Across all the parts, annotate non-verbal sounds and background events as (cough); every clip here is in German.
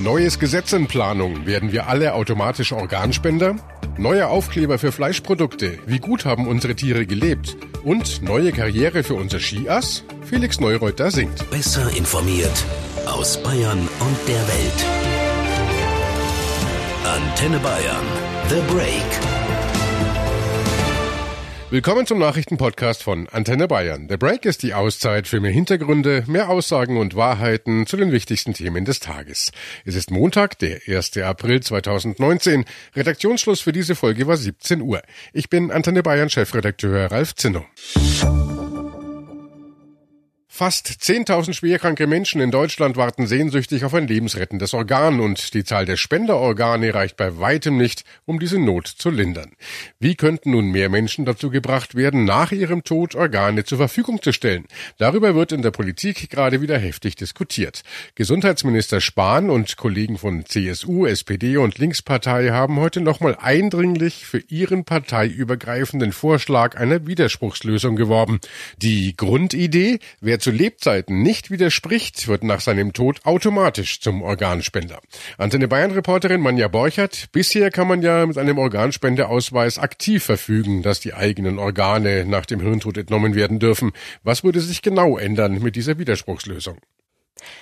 Neues Gesetz in Planung. Werden wir alle automatisch Organspender? Neue Aufkleber für Fleischprodukte. Wie gut haben unsere Tiere gelebt? Und neue Karriere für unser Skiass? Felix Neureuter singt. Besser informiert aus Bayern und der Welt. Antenne Bayern. The Break. Willkommen zum Nachrichtenpodcast von Antenne Bayern. The Break ist die Auszeit für mehr Hintergründe, mehr Aussagen und Wahrheiten zu den wichtigsten Themen des Tages. Es ist Montag, der 1. April 2019. Redaktionsschluss für diese Folge war 17 Uhr. Ich bin Antenne Bayern Chefredakteur Ralf Zinno. Fast 10.000 schwerkranke Menschen in Deutschland warten sehnsüchtig auf ein lebensrettendes Organ und die Zahl der Spenderorgane reicht bei weitem nicht, um diese Not zu lindern. Wie könnten nun mehr Menschen dazu gebracht werden, nach ihrem Tod Organe zur Verfügung zu stellen? Darüber wird in der Politik gerade wieder heftig diskutiert. Gesundheitsminister Spahn und Kollegen von CSU, SPD und Linkspartei haben heute nochmal eindringlich für ihren parteiübergreifenden Vorschlag einer Widerspruchslösung geworben. Die Grundidee, wer zu Lebzeiten nicht widerspricht, wird nach seinem Tod automatisch zum Organspender. Antenne Bayern Reporterin Manja Borchert. Bisher kann man ja mit einem Organspendeausweis aktiv verfügen, dass die eigenen Organe nach dem Hirntod entnommen werden dürfen. Was würde sich genau ändern mit dieser Widerspruchslösung?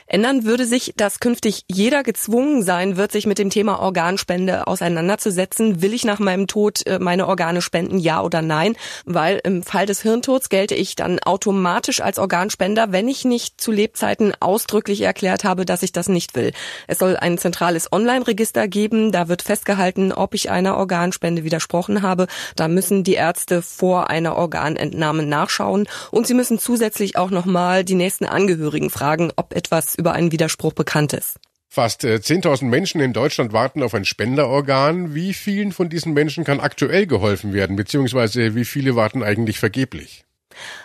Ändern würde sich, dass künftig jeder gezwungen sein wird, sich mit dem Thema Organspende auseinanderzusetzen. Will ich nach meinem Tod äh, meine Organe spenden, ja oder nein? Weil im Fall des Hirntods gelte ich dann automatisch als Organspender, wenn ich nicht zu Lebzeiten ausdrücklich erklärt habe, dass ich das nicht will. Es soll ein zentrales Online-Register geben. Da wird festgehalten, ob ich einer Organspende widersprochen habe. Da müssen die Ärzte vor einer Organentnahme nachschauen. Und sie müssen zusätzlich auch nochmal die nächsten Angehörigen fragen, ob etwas über einen Widerspruch bekannt ist. Fast 10.000 äh, Menschen in Deutschland warten auf ein Spenderorgan. Wie vielen von diesen Menschen kann aktuell geholfen werden, beziehungsweise wie viele warten eigentlich vergeblich?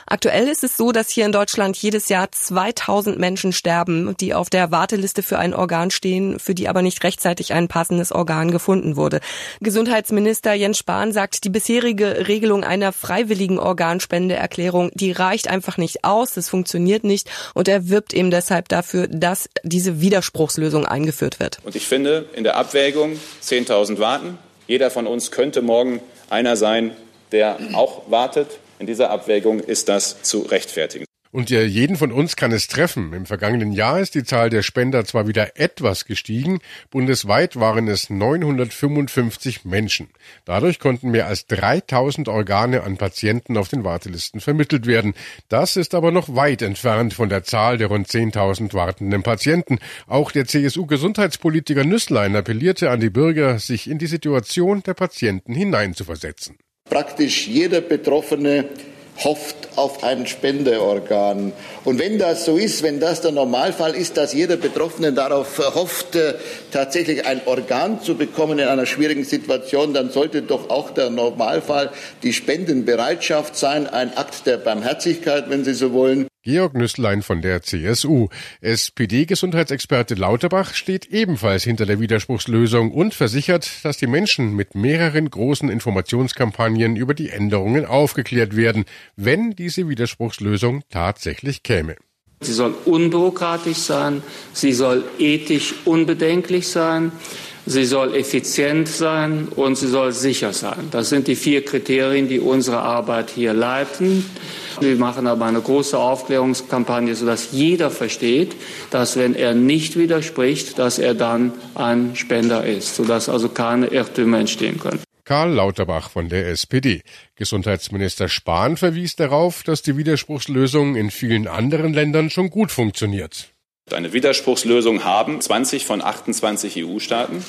Aktuell ist es so, dass hier in Deutschland jedes Jahr 2000 Menschen sterben, die auf der Warteliste für ein Organ stehen, für die aber nicht rechtzeitig ein passendes Organ gefunden wurde. Gesundheitsminister Jens Spahn sagt, die bisherige Regelung einer freiwilligen Organspendeerklärung, die reicht einfach nicht aus, das funktioniert nicht und er wirbt eben deshalb dafür, dass diese Widerspruchslösung eingeführt wird. Und ich finde, in der Abwägung 10.000 warten. Jeder von uns könnte morgen einer sein, der auch wartet in dieser Abwägung ist das zu rechtfertigen. Und ja, jeden von uns kann es treffen. Im vergangenen Jahr ist die Zahl der Spender zwar wieder etwas gestiegen, bundesweit waren es 955 Menschen. Dadurch konnten mehr als 3000 Organe an Patienten auf den Wartelisten vermittelt werden. Das ist aber noch weit entfernt von der Zahl der rund 10.000 wartenden Patienten. Auch der CSU-Gesundheitspolitiker Nüsslein appellierte an die Bürger, sich in die Situation der Patienten hineinzuversetzen. Praktisch jeder Betroffene hofft auf ein Spendeorgan. Und wenn das so ist, wenn das der Normalfall ist, dass jeder Betroffene darauf hofft, äh, tatsächlich ein Organ zu bekommen in einer schwierigen Situation, dann sollte doch auch der Normalfall die Spendenbereitschaft sein, ein Akt der Barmherzigkeit, wenn Sie so wollen. Georg Nüsslein von der CSU. SPD-Gesundheitsexperte Lauterbach steht ebenfalls hinter der Widerspruchslösung und versichert, dass die Menschen mit mehreren großen Informationskampagnen über die Änderungen aufgeklärt werden, wenn diese Widerspruchslösung tatsächlich käme. Sie soll unbürokratisch sein, sie soll ethisch unbedenklich sein, sie soll effizient sein und sie soll sicher sein. Das sind die vier Kriterien, die unsere Arbeit hier leiten. Wir machen aber eine große Aufklärungskampagne, sodass jeder versteht, dass wenn er nicht widerspricht, dass er dann ein Spender ist, sodass also keine Irrtümer entstehen können. Karl Lauterbach von der SPD. Gesundheitsminister Spahn verwies darauf, dass die Widerspruchslösung in vielen anderen Ländern schon gut funktioniert. Eine Widerspruchslösung haben 20 von 28 EU-Staaten.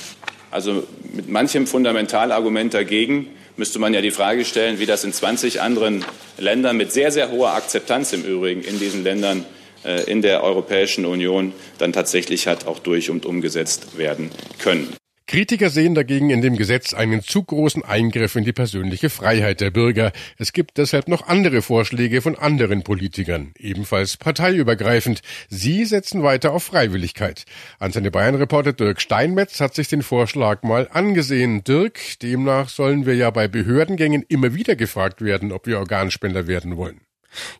Also mit manchem Fundamentalargument dagegen müsste man ja die Frage stellen, wie das in 20 anderen Ländern mit sehr, sehr hoher Akzeptanz im Übrigen in diesen Ländern äh, in der Europäischen Union dann tatsächlich hat auch durch und umgesetzt werden können. Kritiker sehen dagegen in dem Gesetz einen zu großen Eingriff in die persönliche Freiheit der Bürger. Es gibt deshalb noch andere Vorschläge von anderen Politikern, ebenfalls parteiübergreifend. Sie setzen weiter auf Freiwilligkeit. Antenne Bayern-Reporter Dirk Steinmetz hat sich den Vorschlag mal angesehen. Dirk, demnach sollen wir ja bei Behördengängen immer wieder gefragt werden, ob wir Organspender werden wollen.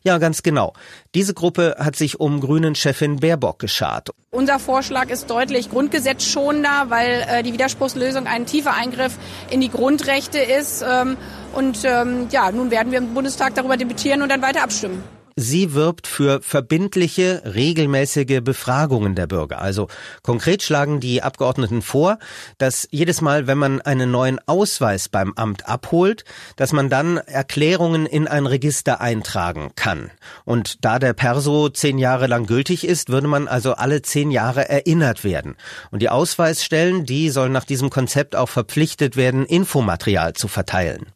Ja, ganz genau. Diese Gruppe hat sich um Grünen-Chefin Baerbock geschart. Unser Vorschlag ist deutlich grundgesetzschonender, weil äh, die Widerspruchslösung ein tiefer Eingriff in die Grundrechte ist. Ähm, und ähm, ja, nun werden wir im Bundestag darüber debattieren und dann weiter abstimmen. Sie wirbt für verbindliche, regelmäßige Befragungen der Bürger. Also konkret schlagen die Abgeordneten vor, dass jedes Mal, wenn man einen neuen Ausweis beim Amt abholt, dass man dann Erklärungen in ein Register eintragen kann. Und da der Perso zehn Jahre lang gültig ist, würde man also alle zehn Jahre erinnert werden. Und die Ausweisstellen, die sollen nach diesem Konzept auch verpflichtet werden, Infomaterial zu verteilen.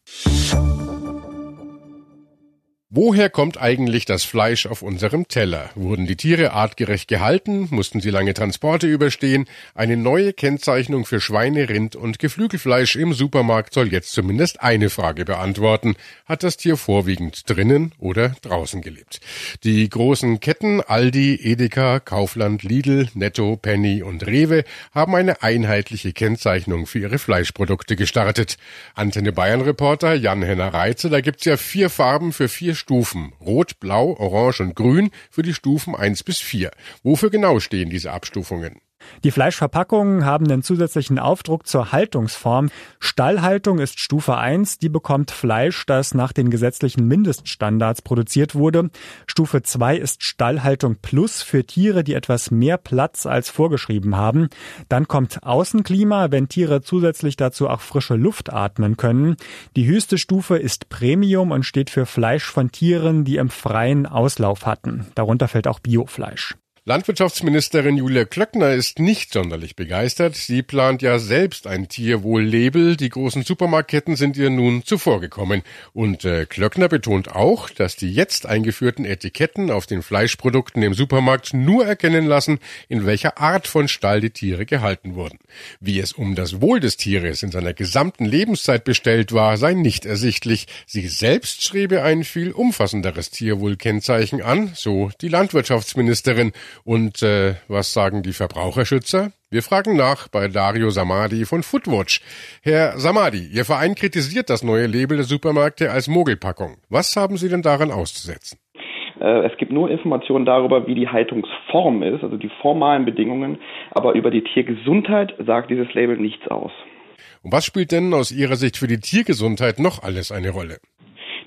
Woher kommt eigentlich das Fleisch auf unserem Teller? Wurden die Tiere artgerecht gehalten? Mussten sie lange Transporte überstehen? Eine neue Kennzeichnung für Schweine, Rind und Geflügelfleisch im Supermarkt soll jetzt zumindest eine Frage beantworten. Hat das Tier vorwiegend drinnen oder draußen gelebt? Die großen Ketten Aldi, Edeka, Kaufland, Lidl, Netto, Penny und Rewe haben eine einheitliche Kennzeichnung für ihre Fleischprodukte gestartet. Antenne Bayern Reporter Jan-Henner Reitze, da gibt's ja vier Farben für vier Stufen. Rot, Blau, Orange und Grün für die Stufen 1 bis 4. Wofür genau stehen diese Abstufungen? Die Fleischverpackungen haben einen zusätzlichen Aufdruck zur Haltungsform. Stallhaltung ist Stufe 1, die bekommt Fleisch, das nach den gesetzlichen Mindeststandards produziert wurde. Stufe 2 ist Stallhaltung Plus für Tiere, die etwas mehr Platz als vorgeschrieben haben. Dann kommt Außenklima, wenn Tiere zusätzlich dazu auch frische Luft atmen können. Die höchste Stufe ist Premium und steht für Fleisch von Tieren, die im freien Auslauf hatten. Darunter fällt auch Biofleisch. Landwirtschaftsministerin Julia Klöckner ist nicht sonderlich begeistert. Sie plant ja selbst ein Tierwohl-Label. Die großen Supermarktketten sind ihr nun zuvorgekommen. Und äh, Klöckner betont auch, dass die jetzt eingeführten Etiketten auf den Fleischprodukten im Supermarkt nur erkennen lassen, in welcher Art von Stall die Tiere gehalten wurden. Wie es um das Wohl des Tieres in seiner gesamten Lebenszeit bestellt war, sei nicht ersichtlich. Sie selbst schriebe ein viel umfassenderes Tierwohlkennzeichen an, so die Landwirtschaftsministerin. Und äh, was sagen die Verbraucherschützer? Wir fragen nach bei Dario Samadi von Foodwatch. Herr Samadi, Ihr Verein kritisiert das neue Label der Supermärkte als Mogelpackung. Was haben Sie denn daran auszusetzen? Äh, es gibt nur Informationen darüber, wie die Haltungsform ist, also die formalen Bedingungen, aber über die Tiergesundheit sagt dieses Label nichts aus. Und was spielt denn aus Ihrer Sicht für die Tiergesundheit noch alles eine Rolle?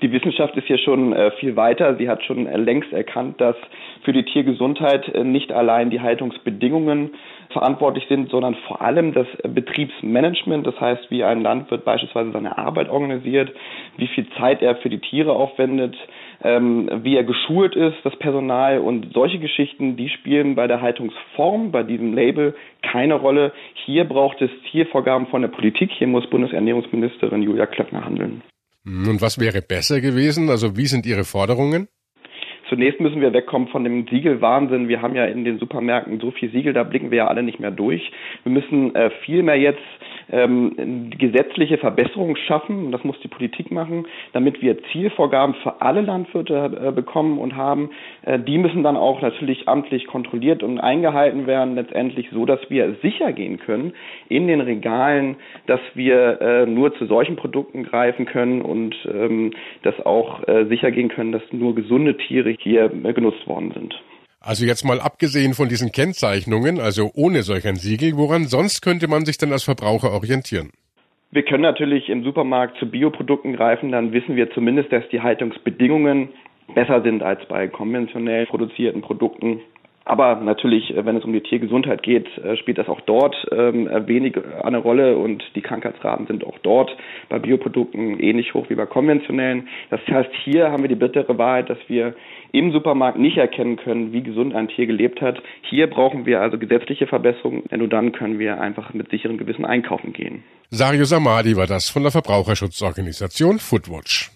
Die Wissenschaft ist hier schon äh, viel weiter. Sie hat schon äh, längst erkannt, dass für die Tiergesundheit äh, nicht allein die Haltungsbedingungen verantwortlich sind, sondern vor allem das Betriebsmanagement, das heißt, wie ein Landwirt beispielsweise seine Arbeit organisiert, wie viel Zeit er für die Tiere aufwendet, ähm, wie er geschult ist, das Personal und solche Geschichten, die spielen bei der Haltungsform, bei diesem Label keine Rolle. Hier braucht es Zielvorgaben von der Politik. Hier muss Bundesernährungsministerin Julia Klöckner handeln. Und was wäre besser gewesen? Also wie sind Ihre Forderungen? Zunächst müssen wir wegkommen von dem Siegelwahnsinn. Wir haben ja in den Supermärkten so viel Siegel, da blicken wir ja alle nicht mehr durch. Wir müssen äh, viel mehr jetzt ähm, gesetzliche Verbesserungen schaffen, und das muss die Politik machen, damit wir Zielvorgaben für alle Landwirte äh, bekommen und haben. Äh, die müssen dann auch natürlich amtlich kontrolliert und eingehalten werden, letztendlich so, dass wir sicher gehen können in den Regalen, dass wir äh, nur zu solchen Produkten greifen können und ähm, dass auch äh, sicher gehen können, dass nur gesunde Tiere hier äh, genutzt worden sind. Also jetzt mal abgesehen von diesen Kennzeichnungen, also ohne solch ein Siegel, woran sonst könnte man sich denn als Verbraucher orientieren? Wir können natürlich im Supermarkt zu Bioprodukten greifen, dann wissen wir zumindest, dass die Haltungsbedingungen besser sind als bei konventionell produzierten Produkten. Aber natürlich, äh, wenn es um die Tiergesundheit geht, äh, spielt das auch dort ähm, wenig eine Rolle und die Krankheitsraten sind auch dort bei Bioprodukten ähnlich hoch wie bei konventionellen. Das heißt, hier haben wir die bittere Wahrheit, dass wir im Supermarkt nicht erkennen können, wie gesund ein Tier gelebt hat. Hier brauchen wir also gesetzliche Verbesserungen, denn nur dann können wir einfach mit sicherem Gewissen einkaufen gehen. Sario Samadi war das von der Verbraucherschutzorganisation Foodwatch.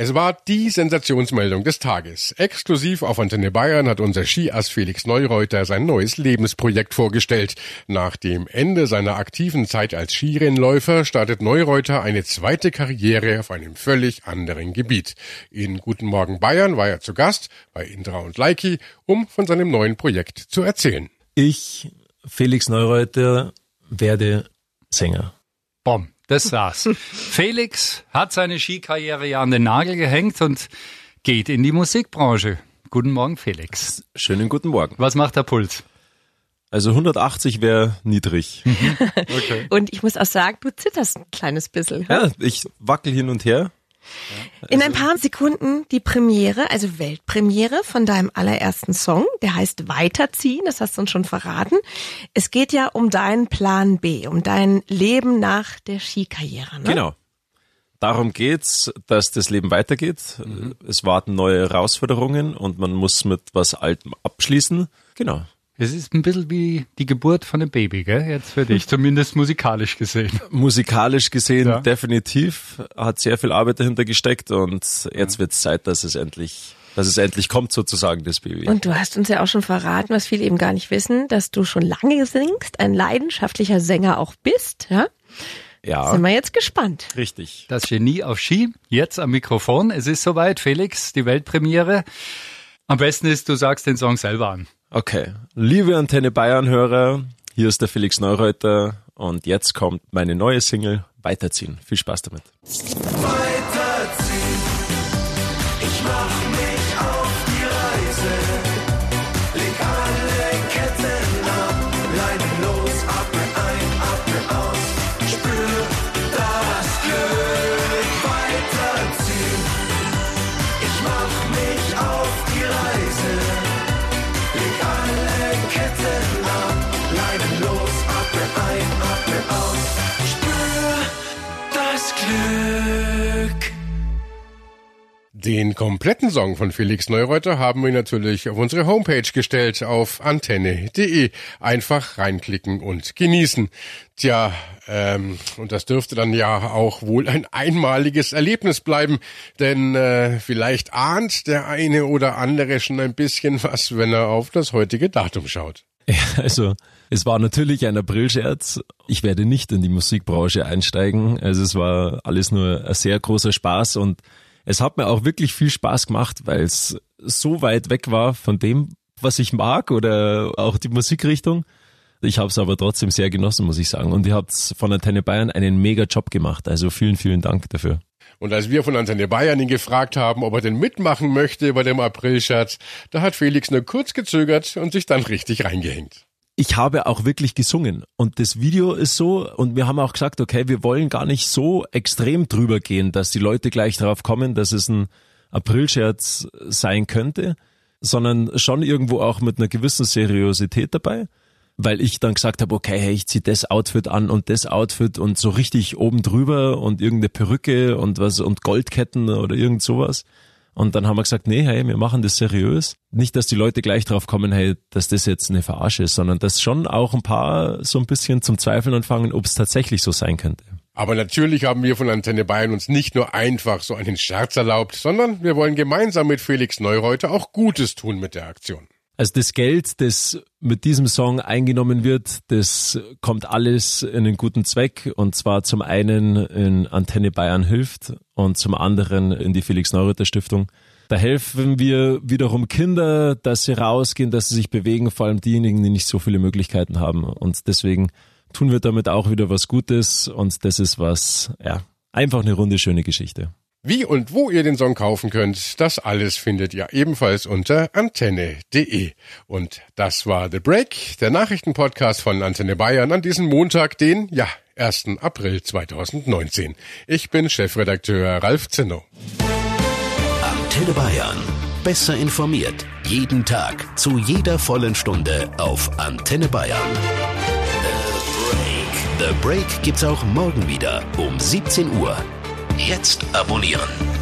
Es war die Sensationsmeldung des Tages. Exklusiv auf Antenne Bayern hat unser Skiass Felix Neureuter sein neues Lebensprojekt vorgestellt. Nach dem Ende seiner aktiven Zeit als Skirennläufer startet Neureuter eine zweite Karriere auf einem völlig anderen Gebiet. In Guten Morgen Bayern war er zu Gast bei Indra und Leiki, um von seinem neuen Projekt zu erzählen. Ich, Felix Neureuter, werde Sänger. Bom. Das saß. (laughs) Felix hat seine Skikarriere ja an den Nagel gehängt und geht in die Musikbranche. Guten Morgen, Felix. Schönen guten Morgen. Was macht der Puls? Also 180 wäre niedrig. (laughs) (laughs) okay. Und ich muss auch sagen, du zitterst ein kleines bisschen. Ja, ich wackel hin und her. Also In ein paar Sekunden die Premiere, also Weltpremiere von deinem allerersten Song. Der heißt Weiterziehen, das hast du uns schon verraten. Es geht ja um deinen Plan B, um dein Leben nach der Skikarriere. Ne? Genau. Darum geht's, dass das Leben weitergeht. Mhm. Es warten neue Herausforderungen und man muss mit was Altem abschließen. Genau. Es ist ein bisschen wie die Geburt von einem Baby, gell? Jetzt für dich, (laughs) zumindest musikalisch gesehen. Musikalisch gesehen, ja. definitiv. Hat sehr viel Arbeit dahinter gesteckt und jetzt ja. wird es Zeit, dass es endlich dass es endlich kommt sozusagen, das Baby. Und du hast uns ja auch schon verraten, was viele eben gar nicht wissen, dass du schon lange singst, ein leidenschaftlicher Sänger auch bist, ja? Ja. Sind wir jetzt gespannt. Richtig. Das Genie auf Ski, jetzt am Mikrofon. Es ist soweit, Felix, die Weltpremiere. Am besten ist, du sagst den Song selber an. Okay. Liebe Antenne Bayern-Hörer, hier ist der Felix Neureuter und jetzt kommt meine neue Single Weiterziehen. Viel Spaß damit. Den kompletten Song von Felix Neureuter haben wir natürlich auf unsere Homepage gestellt, auf antenne.de. Einfach reinklicken und genießen. Tja, ähm, und das dürfte dann ja auch wohl ein einmaliges Erlebnis bleiben, denn äh, vielleicht ahnt der eine oder andere schon ein bisschen was, wenn er auf das heutige Datum schaut. Ja, also es war natürlich ein Aprilscherz. Ich werde nicht in die Musikbranche einsteigen. Also es war alles nur ein sehr großer Spaß und es hat mir auch wirklich viel Spaß gemacht, weil es so weit weg war von dem, was ich mag oder auch die Musikrichtung. Ich habe es aber trotzdem sehr genossen, muss ich sagen. Und ihr habt von Antenne Bayern einen mega Job gemacht. Also vielen, vielen Dank dafür. Und als wir von Antenne Bayern ihn gefragt haben, ob er denn mitmachen möchte bei dem Aprilscherz, da hat Felix nur kurz gezögert und sich dann richtig reingehängt ich habe auch wirklich gesungen und das Video ist so und wir haben auch gesagt, okay, wir wollen gar nicht so extrem drüber gehen, dass die Leute gleich darauf kommen, dass es ein Aprilscherz sein könnte, sondern schon irgendwo auch mit einer gewissen Seriosität dabei, weil ich dann gesagt habe, okay, hey, ich zieh das Outfit an und das Outfit und so richtig oben drüber und irgendeine Perücke und was und Goldketten oder irgend sowas. Und dann haben wir gesagt, nee, hey, wir machen das seriös. Nicht, dass die Leute gleich drauf kommen, hey, dass das jetzt eine Verarsche ist, sondern dass schon auch ein paar so ein bisschen zum Zweifeln anfangen, ob es tatsächlich so sein könnte. Aber natürlich haben wir von Antenne Bayern uns nicht nur einfach so einen Scherz erlaubt, sondern wir wollen gemeinsam mit Felix Neureuter auch Gutes tun mit der Aktion. Also das Geld, das mit diesem Song eingenommen wird, das kommt alles in einen guten Zweck und zwar zum einen in Antenne Bayern hilft und zum anderen in die Felix Neureuter Stiftung. Da helfen wir wiederum Kinder, dass sie rausgehen, dass sie sich bewegen, vor allem diejenigen, die nicht so viele Möglichkeiten haben. Und deswegen tun wir damit auch wieder was Gutes und das ist was, ja, einfach eine runde schöne Geschichte. Wie und wo ihr den Song kaufen könnt, das alles findet ihr ebenfalls unter antenne.de. Und das war The Break, der Nachrichtenpodcast von Antenne Bayern an diesem Montag, den, ja, 1. April 2019. Ich bin Chefredakteur Ralf Zinno. Antenne Bayern. Besser informiert. Jeden Tag. Zu jeder vollen Stunde auf Antenne Bayern. The Break. Gibt's auch morgen wieder um 17 Uhr Jetzt abonnieren.